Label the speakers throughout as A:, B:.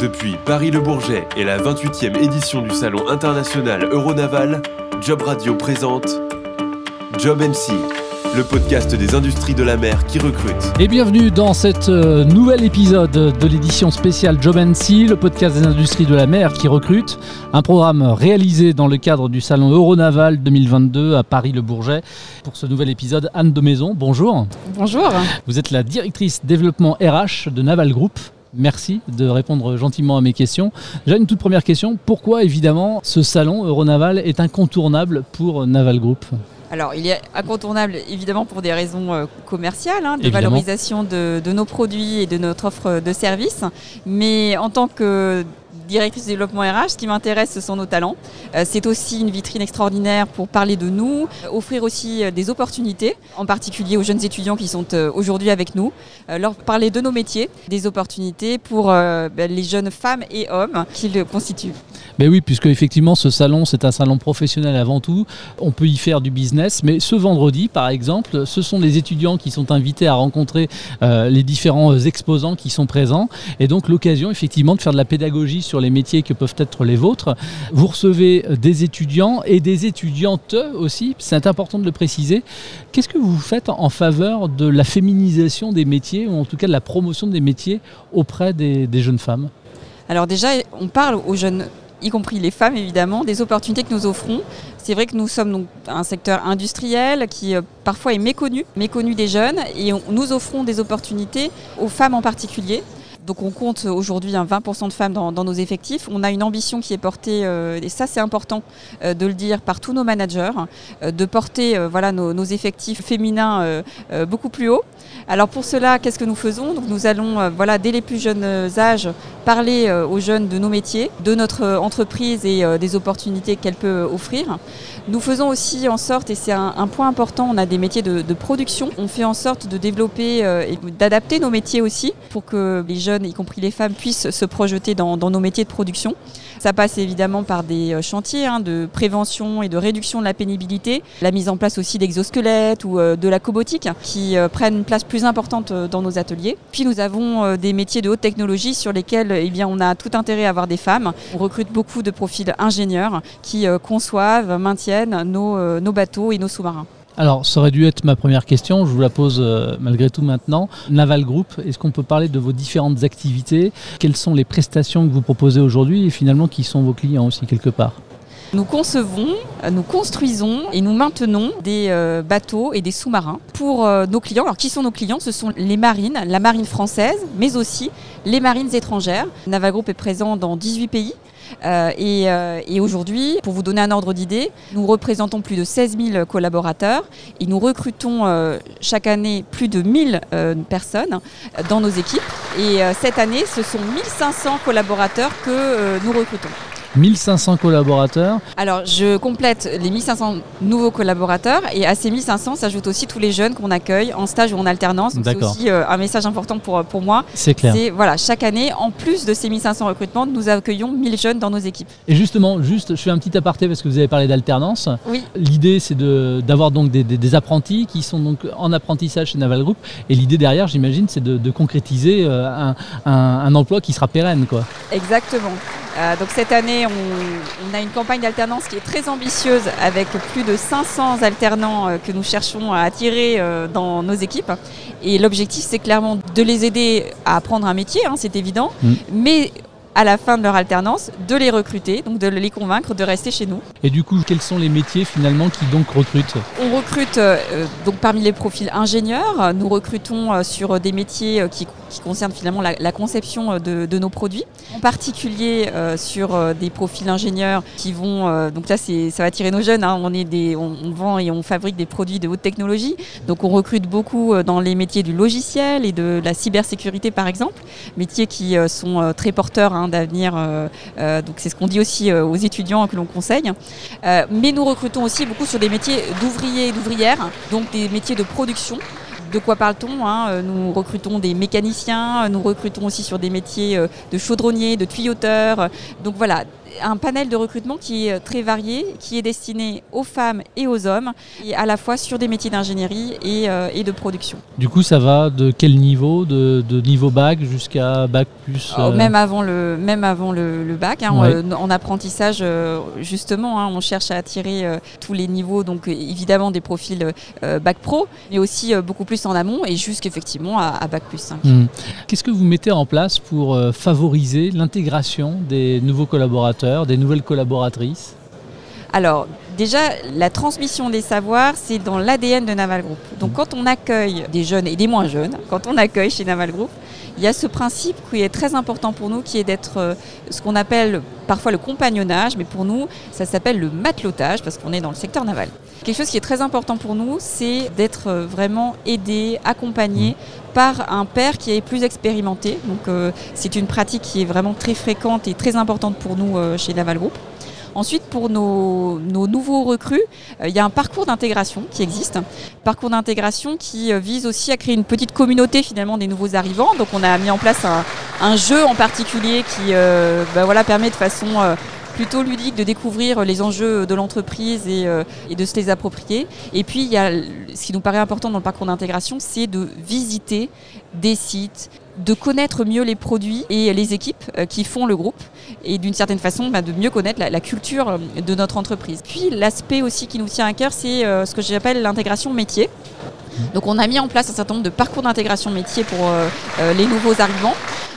A: Depuis Paris-Le Bourget et la 28e édition du Salon international Euronaval, Job Radio présente Job MC, le podcast des industries de la mer qui recrute.
B: Et bienvenue dans cet euh, nouvel épisode de l'édition spéciale Job MC, le podcast des industries de la mer qui recrute, un programme réalisé dans le cadre du salon Euronaval 2022 à Paris-Le Bourget. Pour ce nouvel épisode, Anne de Maison, bonjour.
C: Bonjour.
B: Vous êtes la directrice développement RH de Naval Group. Merci de répondre gentiment à mes questions. J'ai une toute première question. Pourquoi, évidemment, ce salon Euronaval est incontournable pour Naval Group
C: alors, il est incontournable évidemment pour des raisons euh, commerciales, hein, de
B: Évidemment.
C: valorisation de, de nos produits et de notre offre de services. Mais en tant que directrice de développement RH, ce qui m'intéresse, ce sont nos talents. Euh, c'est aussi une vitrine extraordinaire pour parler de nous, euh, offrir aussi euh, des opportunités, en particulier aux jeunes étudiants qui sont aujourd'hui avec nous, leur parler de nos métiers, des opportunités pour ben, les jeunes femmes et hommes qui le constituent.
B: Ben oui, puisque effectivement ce salon c'est un salon professionnel avant tout. On peut y faire du business, mais ce vendredi par exemple, ce sont les étudiants qui sont invités à rencontrer les différents exposants qui sont présents, et donc l'occasion effectivement de faire de la pédagogie sur les métiers que peuvent être les vôtres. Vous recevez des étudiants et des étudiantes aussi, c'est important de le préciser. Qu'est-ce que vous faites en faveur de la féminisation des métiers, ou en tout cas de la promotion des métiers auprès des, jeunes femmes?
C: Alors déjà, on parle aux jeunes, y compris les femmes évidemment, des opportunités que nous offrons. C'est vrai que nous sommes un secteur industriel qui euh, parfois est méconnu, méconnu des jeunes, et nous offrons des opportunités aux femmes en particulier. Donc on compte aujourd'hui un 20% de femmes dans, nos effectifs. On a une ambition qui est portée, euh, et ça c'est important euh, de le dire par tous nos managers, euh, de porter voilà, nos, effectifs féminins beaucoup plus haut. Alors pour cela, qu'est-ce que nous faisons? Donc nous allons, voilà, dès les plus jeunes âges, parler aux jeunes de nos métiers, de notre entreprise et des opportunités qu'elle peut offrir. Nous faisons aussi en sorte, et c'est un, point important, on a des métiers de, production. On fait en sorte de développer et d'adapter nos métiers aussi pour que les jeunes, y compris les femmes, puissent se projeter dans, nos métiers de production. Ça passe évidemment par des euh, chantiers hein, de prévention et de réduction de la pénibilité, la mise en place aussi d'exosquelettes ou euh, de la cobotique qui euh, prennent une place plus importante dans nos ateliers. Puis nous avons des métiers de haute technologie sur lesquels eh on a tout intérêt à avoir des femmes. On recrute beaucoup de profils ingénieurs qui conçoivent, maintiennent nos bateaux et nos sous-marins.
B: Alors, ça aurait dû être ma première question, je vous la pose euh, malgré tout maintenant. Naval Group, est-ce qu'on peut parler de vos différentes activités? Quelles sont les prestations que vous proposez aujourd'hui et finalement qui sont vos clients aussi quelque part?
C: Nous concevons, euh, nous construisons et nous maintenons des euh, bateaux et des sous-marins pour nos clients. Alors qui sont nos clients? Ce sont les marines, la marine française, mais aussi les marines étrangères. Naval Group est présent dans 18 pays. Euh, et euh, et aujourd'hui, pour vous donner un ordre d'idée, nous représentons plus de 16 000 collaborateurs et nous recrutons euh, chaque année plus de 1000 euh, personnes dans nos équipes. Et cette année, ce sont 1500 collaborateurs que nous recrutons.
B: 1500 collaborateurs.
C: Alors, je complète les 1500 nouveaux collaborateurs et à ces 1500 s'ajoutent aussi tous les jeunes qu'on accueille en stage ou en alternance. Donc, C'est aussi euh, un message important pour, pour moi.
B: C'est clair.
C: C'est voilà, chaque année, en plus de ces 1500 recrutements, nous accueillons 1000 jeunes dans nos équipes.
B: Et justement, juste, je fais un petit aparté parce que vous avez parlé d'alternance.
C: Oui.
B: L'idée, c'est de- d'avoir donc des, des- des apprentis qui sont donc en apprentissage chez Naval Group. Et l'idée derrière, j'imagine, c'est de, de concrétiser euh, un, un- un emploi qui sera pérenne. Quoi.
C: Exactement. Euh, donc cette année, on, on a une campagne d'alternance qui est très ambitieuse avec plus de 500 alternants euh, que nous cherchons à attirer euh, dans nos équipes. Et l'objectif, c'est clairement de les aider à apprendre un métier, hein, c'est évident,
B: Mm.
C: mais à la fin de leur alternance, de les recruter, donc de les convaincre de rester chez nous.
B: Et du coup, quels sont les métiers finalement qui donc recrutent?
C: On recrute euh, euh, donc parmi les profils ingénieurs, nous recrutons euh, sur des métiers euh, qui, qui concernent finalement la, la conception euh, de, de nos produits, en particulier euh, sur euh, des profils ingénieurs qui vont euh, donc là c'est ça va attirer nos jeunes. hein, on est des on, on vend et on fabrique des produits de haute technologie, donc on recrute beaucoup euh, dans les métiers du logiciel et de la cybersécurité par exemple, métiers qui euh, sont euh, très porteurs hein, d'avenir. euh, euh, donc c'est ce qu'on dit aussi euh, aux étudiants que l'on conseille. Mais nous recrutons aussi beaucoup sur des métiers d'ouvriers et d'ouvrières, donc des métiers de production. De quoi parle-t-on hein Nous recrutons des mécaniciens, nous recrutons aussi sur des métiers de chaudronniers, de tuyauteurs. Donc voilà, un panel de recrutement qui est très varié, qui est destiné aux femmes et aux hommes, et à la fois sur des métiers d'ingénierie et, et, de production.
B: Du coup, ça va de quel niveau De, niveau bac jusqu'à bac plus
C: oh, Même avant le, même avant le, bac, hein, en apprentissage, justement, hein, on cherche à attirer tous les niveaux, donc évidemment des profils bac pro, mais aussi beaucoup plus en amont et jusqu'effectivement à, à bac plus 5.
B: Mmh. Qu'est-ce que vous mettez en place pour favoriser l'intégration des nouveaux collaborateurs, des nouvelles collaboratrices
C: alors, déjà, la transmission des savoirs, c'est dans l'ADN de Naval Group. Donc, quand on accueille des jeunes et des moins jeunes, quand on accueille chez Naval Group, il y a ce principe qui est très important pour nous, qui est d'être euh, ce qu'on appelle parfois le compagnonnage, mais pour nous, ça s'appelle le matelotage, parce qu'on est dans le secteur naval. Quelque chose qui est très important pour nous, c'est d'être euh, vraiment aidé, accompagné par un père qui est plus expérimenté. Donc euh, c'est une pratique qui est vraiment très fréquente et très importante pour nous euh, chez Naval Group. Ensuite, pour nos, nouveaux recrues, euh, il y a un parcours d'intégration qui existe. Parcours d'intégration qui vise aussi à créer une petite communauté finalement des nouveaux arrivants. Donc on a mis en place un, jeu en particulier qui bah, voilà, permet de façon plutôt ludique de découvrir les enjeux de l'entreprise et, et, de se les approprier. Et puis, il ce qui nous paraît important dans le parcours d'intégration, c'est de visiter des sites, de connaître mieux les produits et les équipes euh, qui font le groupe et d'une certaine façon bah, de mieux connaître la, culture euh, de notre entreprise. Puis l'aspect aussi qui nous tient à cœur, c'est euh, ce que j'appelle l'intégration métier. Donc on a mis en place un certain nombre de parcours d'intégration métier pour les nouveaux arrivants.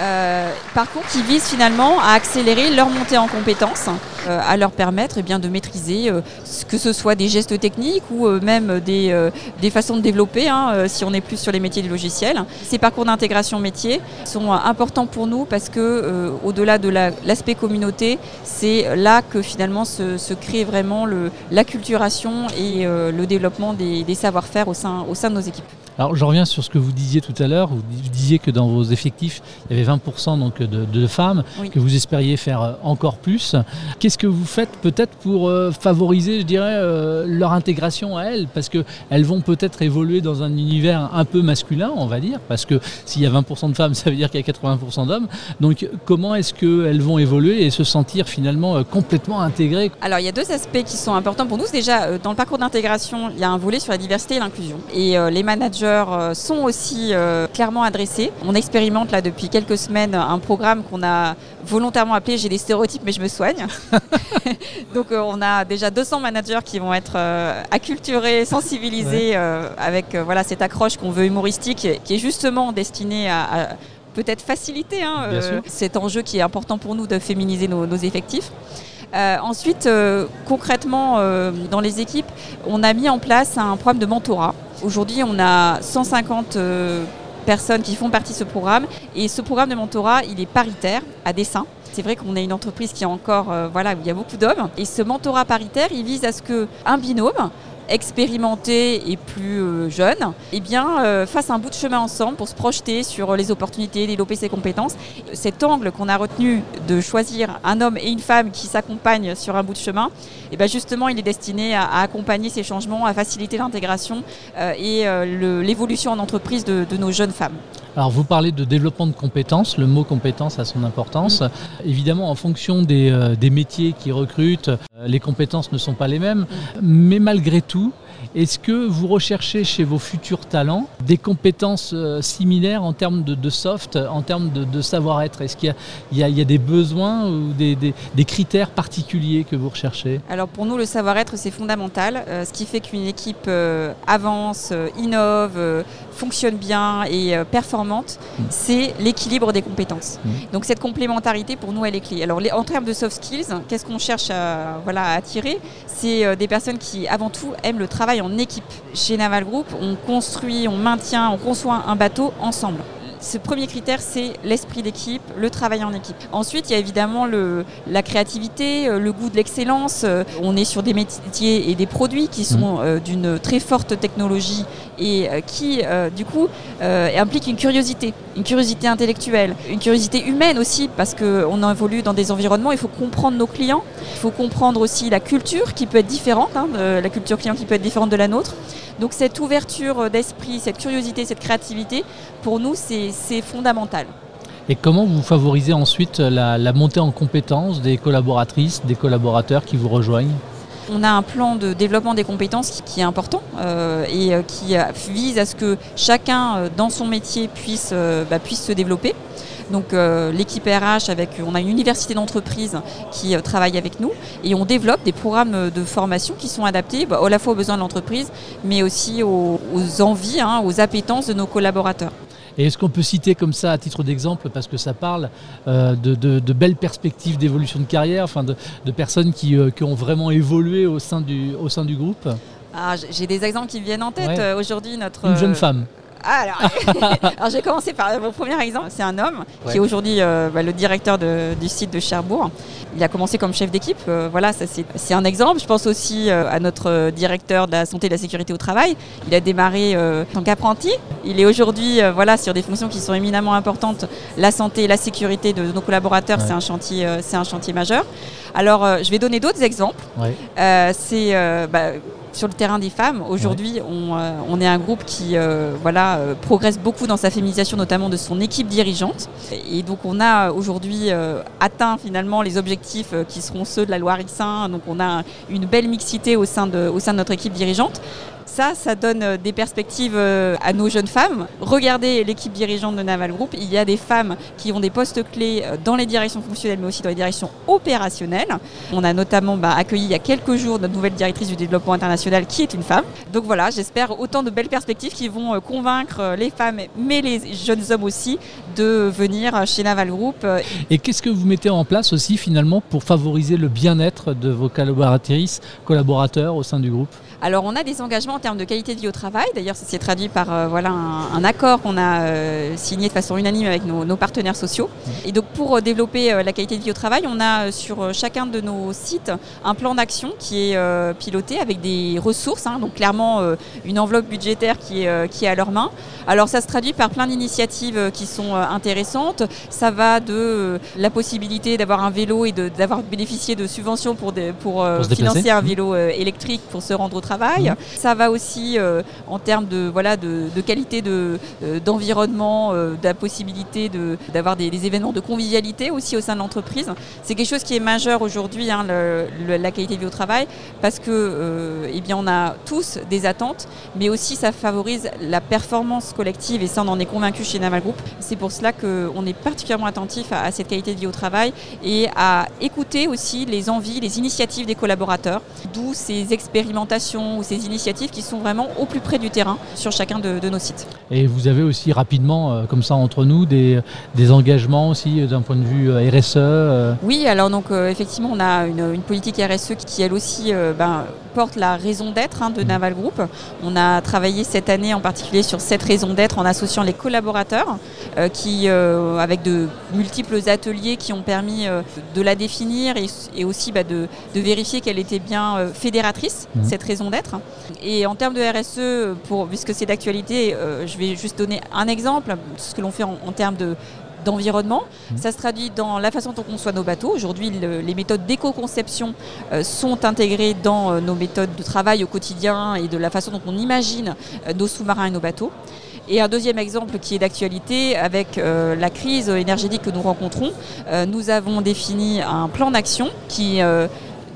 C: Euh, parcours qui vise finalement à accélérer leur montée en compétences, euh, à leur permettre eh bien, de maîtriser euh, que ce soit des gestes techniques ou même des, des, façons de développer, hein, si on est plus sur les métiers du logiciel. Ces parcours d'intégration métier sont importants pour nous parce que au-delà de l'aspect communauté, c'est là que finalement se, se crée vraiment l'acculturation et le développement des, des savoir-faire au sein, au sein de nos équipes.
B: Alors je reviens sur ce que vous disiez tout à l'heure. Vous disiez que dans vos effectifs, il y avait 20% donc de, femmes, que vous espériez faire euh, encore plus. Qu'est-ce que vous faites peut-être pour euh, favoriser, je dirais, euh, leur intégration à elles? Parce qu'elles vont peut-être évoluer dans un univers un peu masculin, on va dire, parce que s'il y a 20% de femmes, ça veut dire qu'il y a 80% d'hommes. Donc comment est-ce qu'elles vont évoluer et se sentir finalement complètement intégrées?
C: Alors il y a deux aspects qui sont importants pour nous. Déjà, dans le parcours d'intégration, il y a un volet sur la diversité et l'inclusion. Et les managers euh, sont aussi euh, clairement adressés. On expérimente là depuis quelques semaines un programme qu'on a volontairement appelé J'ai des stéréotypes mais je me soigne. Donc euh, on a déjà 200 managers qui vont être acculturés, sensibilisés avec voilà cette accroche qu'on veut humoristique qui est justement destinée à, peut-être faciliter hein, cet enjeu qui est important pour nous de féminiser nos, effectifs. ensuite, concrètement, dans les équipes, on a mis en place un programme de mentorat Aujourd'hui, on a 150 euh, personnes qui font partie de ce programme. Et ce programme de mentorat, il est paritaire à dessein. C'est vrai qu'on est une entreprise qui a encore, euh, voilà, où il y a beaucoup d'hommes. Et ce mentorat paritaire, il vise à ce qu'un binôme expérimentés et plus euh, jeunes, eh bien, euh, fassent un bout de chemin ensemble pour se projeter sur les opportunités, développer ses compétences. Cet angle qu'on a retenu de choisir un homme et une femme qui s'accompagnent sur un bout de chemin, eh bien justement, il est destiné à, accompagner ces changements, à faciliter l'intégration euh, et l'évolution en entreprise de nos jeunes femmes.
B: Alors vous parlez de développement de compétences, le mot compétence a son importance. Mm. Évidemment, en fonction des, euh, des, métiers qui recrutent, euh, les compétences ne sont pas les mêmes. Mais malgré tout, tout est-ce que vous recherchez chez vos futurs talents des compétences euh, similaires en termes de, soft, en termes de, savoir-être? Est-ce qu'il y, y, a des besoins ou des, des, critères particuliers que vous recherchez?
C: Alors pour nous, le savoir-être, c'est fondamental. ce qui fait qu'une équipe avance, innove, fonctionne bien et performante, mm. c'est l'équilibre des compétences. Mm. Donc cette complémentarité, pour nous, elle est clé. Alors en termes de soft skills, qu'est-ce qu'on cherche à, voilà, à attirer? C'est euh, des personnes qui, avant tout, aiment le travail en équipe. Chez Naval Group, on construit, on maintient, on conçoit un bateau ensemble. Ce premier critère, c'est l'esprit d'équipe, le travail en équipe. Ensuite, il y a évidemment le, la créativité, euh, le goût de l'excellence. Euh, on est sur des métiers et des produits qui sont mmh. d'une très forte technologie et euh, qui, euh, du coup, euh, implique une curiosité, une curiosité intellectuelle, une curiosité humaine aussi, parce qu'on évolue dans des environnements, il faut comprendre nos clients, il faut comprendre aussi la culture qui peut être différente, hein, la culture client qui peut être différente de la nôtre. Donc cette ouverture d'esprit, cette curiosité, cette créativité, pour nous, c'est fondamental.
B: Et comment vous favorisez ensuite la, la montée en compétences des collaboratrices, des collaborateurs qui vous rejoignent?
C: On a un plan de développement des compétences qui, est important euh, et euh, qui euh, vise à ce que chacun dans son métier puisse, bah, puisse se développer. Donc l'équipe RH, avec, on a une université d'entreprise qui travaille avec nous et on développe des programmes de formation qui sont adaptés bah, à la fois aux besoins de l'entreprise, mais aussi aux, envies, hein, aux appétences de nos collaborateurs.
B: Et est-ce qu'on peut citer comme ça, à titre d'exemple, parce que ça parle euh, de, belles perspectives d'évolution de carrière, enfin de, personnes euh, qui, ont vraiment évolué au sein du, au sein du groupe?
C: Ah, J'ai des exemples qui viennent en tête. Euh, aujourd'hui, notre...
B: Une jeune femme.
C: Ah, alors, j'ai commencé par mon premier exemple. C'est un homme qui est aujourd'hui euh, bah, le directeur du site de Cherbourg. Il a commencé comme chef d'équipe. Euh, voilà, ça c'est un exemple. Je pense aussi euh, à notre directeur de la santé et de la sécurité au travail. Il a démarré en tant qu'apprenti. Il est aujourd'hui voilà sur des fonctions qui sont éminemment importantes. La santé et la sécurité de nos collaborateurs, c'est un chantier, c'est un chantier majeur. Alors, je vais donner d'autres exemples. c'est bah, sur le terrain des femmes. Aujourd'hui, euh, on, est un groupe qui euh, voilà, euh, progresse beaucoup dans sa féminisation, notamment de son équipe dirigeante. Et donc, on a aujourd'hui atteint finalement les objectifs qui seront ceux de la loi Rixin. Donc, on a une belle mixité au sein de, au sein de notre équipe dirigeante ça, ça donne euh, des perspectives euh, à nos jeunes femmes. Regardez l'équipe dirigeante de Naval Group, il y a des femmes qui ont des postes clés euh, dans les directions fonctionnelles, mais aussi dans les directions opérationnelles. On a notamment bah, accueilli il y a quelques jours notre nouvelle directrice du développement international, qui est une femme. Donc voilà, j'espère autant de belles perspectives qui vont convaincre les femmes, mais les jeunes hommes aussi, de venir chez Naval Group.
B: Et qu'est-ce que vous mettez en place aussi finalement pour favoriser le bien-être de vos collaboratrices, collaborateurs au sein du groupe?
C: Alors on a des engagements en termes de qualité de vie au travail. D'ailleurs, ça s'est traduit par euh, voilà, un, accord qu'on a euh, signé de façon unanime avec nos, partenaires sociaux. Et donc pour euh, développer la qualité de vie au travail, on a sur chacun de nos sites un plan d'action qui est piloté avec des ressources, hein. donc clairement une enveloppe budgétaire qui est, qui est à leur main. Alors ça se traduit par plein d'initiatives qui sont intéressantes. Ça va de la possibilité d'avoir un vélo et d'avoir bénéficié de subventions pour, pour, financer un vélo électrique pour se rendre au travail Mhm. Ça va aussi euh, en termes de, voilà, de, qualité de, euh, d'environnement, euh, de la possibilité de, d'avoir des, événements de convivialité aussi au sein de l'entreprise. C'est quelque chose qui est majeur aujourd'hui, hein, la qualité de vie au travail, parce que eh bien, on a tous des attentes, mais aussi ça favorise la performance collective, et ça on en est convaincu chez Naval Group. C'est pour cela qu'on est particulièrement attentif à, à cette qualité de vie au travail et à écouter aussi les envies, les initiatives des collaborateurs, d'où ces expérimentations ou ces initiatives qui sont vraiment au plus près du terrain sur chacun de, nos sites.
B: Et vous avez aussi rapidement, euh, comme ça entre nous, des, des engagements aussi euh, d'un point de vue euh, RSE
C: Oui, alors donc effectivement on a une, politique RSE qui, elle aussi ben, porte la raison d'être hein, de mmh. Naval Group. On a travaillé cette année en particulier sur cette raison d'être en associant les collaborateurs qui, avec de multiples ateliers qui ont permis de la définir et, aussi bah, de, de, vérifier qu'elle était bien fédératrice, mmh. cette raison d'être. Et en termes de RSE, pour, puisque c'est d'actualité, euh, je vais juste donner un exemple, ce que l'on fait en, termes de, d'environnement. Mmh. Ça se traduit dans la façon dont on conçoit nos bateaux. Aujourd'hui, les méthodes d'éco-conception euh, sont intégrées dans euh, nos méthodes de travail au quotidien et de la façon dont on imagine nos sous-marins et nos bateaux. Et un deuxième exemple qui est d'actualité, avec la crise énergétique que nous rencontrons, nous avons défini un plan d'action qui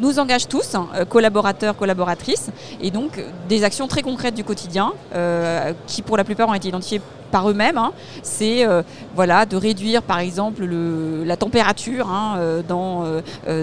C: nous engage tous, hein, euh, collaborateurs, collaboratrices, et donc des actions très concrètes du quotidien, euh, qui pour la plupart ont été identifiées par eux-mêmes. Hein. C'est euh, voilà, de réduire par exemple le, la température hein, dans,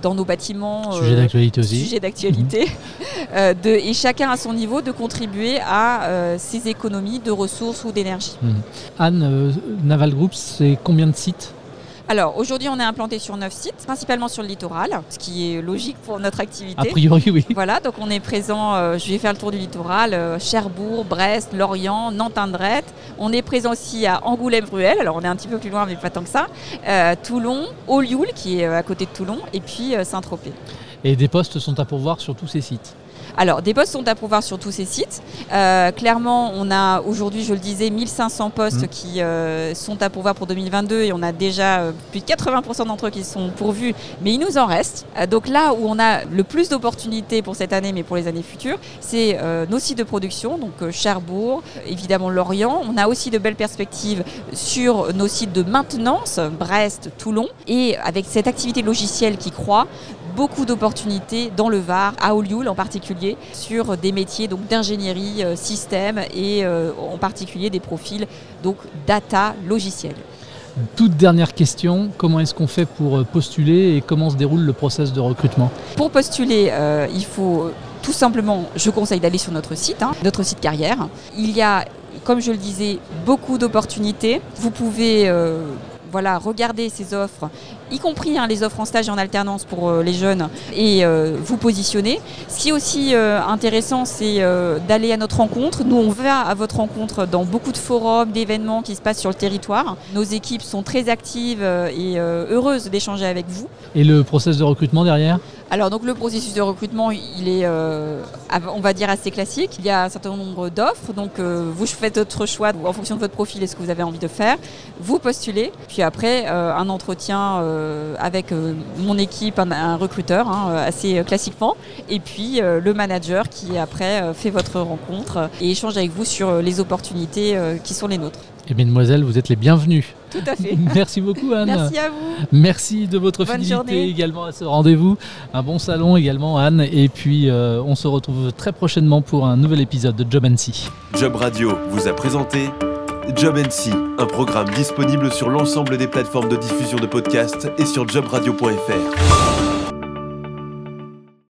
C: dans nos bâtiments.
B: Sujet d'actualité aussi.
C: Sujet d'actualité. Mhm. et chacun à son niveau de contribuer à ces économies de ressources ou d'énergie.
B: Mhm. Anne, Naval Group, c'est combien de sites?
C: Alors aujourd'hui, on est implanté sur neuf sites, principalement sur le littoral, ce qui est logique pour notre activité.
B: A priori, oui.
C: Voilà, donc on est présent, euh, je vais faire le tour du littoral, euh, Cherbourg, Brest, Lorient, Nantes-Indrette. On est présent aussi à Angoulême-Ruel, alors on est un petit peu plus loin, mais pas tant que ça. Euh, Toulon, Olioul, qui est à côté de Toulon, et puis Saint-Tropez.
B: Et des postes sont à pourvoir sur tous ces sites
C: Alors, des postes sont à pouvoir sur tous ces sites. Euh, clairement, on a aujourd'hui, je le disais, 1500 postes
B: Mhm.
C: qui euh, sont à pouvoir pour 2022 et on a déjà euh, plus de 80% d'entre eux qui sont pourvus, mais il nous en reste. Donc là où on a le plus d'opportunités pour cette année, mais pour les années futures, c'est euh, nos sites de production, donc euh, Cherbourg, évidemment Lorient. On a aussi de belles perspectives sur nos sites de maintenance, Brest, Toulon, et avec cette activité logicielle qui croît, beaucoup d'opportunités dans le Var, à Olioul en particulier, sur des métiers donc d'ingénierie, euh, système et euh, en particulier des profils donc data logiciel.
B: Toute dernière question, comment est-ce qu'on fait pour euh, postuler et comment se déroule le process de recrutement?
C: Pour postuler, euh, il faut tout simplement, je conseille d'aller sur notre site, hein, notre site carrière. Il y a, comme je le disais, beaucoup d'opportunités. Vous pouvez voilà, regarder ces offres, y compris hein, les offres en stage et en alternance pour euh, les jeunes, et euh, vous positionner. Ce qui est aussi euh, intéressant, c'est d'aller à notre rencontre. Nous, on va à votre rencontre dans beaucoup de forums, d'événements qui se passent sur le territoire. Nos équipes sont très actives et heureuses d'échanger avec vous.
B: Et le process de recrutement derrière?
C: Alors donc le processus de recrutement, il est, euh, on va dire, assez classique. Il y a un certain nombre d'offres, donc euh, vous faites votre choix en fonction de votre profil et ce que vous avez envie de faire. Vous postulez, puis après euh, un entretien avec euh, mon équipe, un, un recruteur, hein, euh, assez euh, classiquement, et puis euh, le manager qui après euh, fait votre rencontre euh, et échange avec vous sur euh, les opportunités euh, qui sont les nôtres.
B: Et mesdemoiselles, vous êtes les bienvenues.
C: Tout à fait.
B: Merci beaucoup Anne.
C: Merci à vous.
B: Merci de votre
C: Bonne
B: fidélité
C: journée.
B: également à ce rendez-vous. Un bon salon également Anne. Et puis euh, on se retrouve très prochainement pour un nouvel épisode de Job NC.
A: Job Radio vous a présenté Job NC, un programme disponible sur l'ensemble des plateformes de diffusion de podcasts et sur jobradio.fr.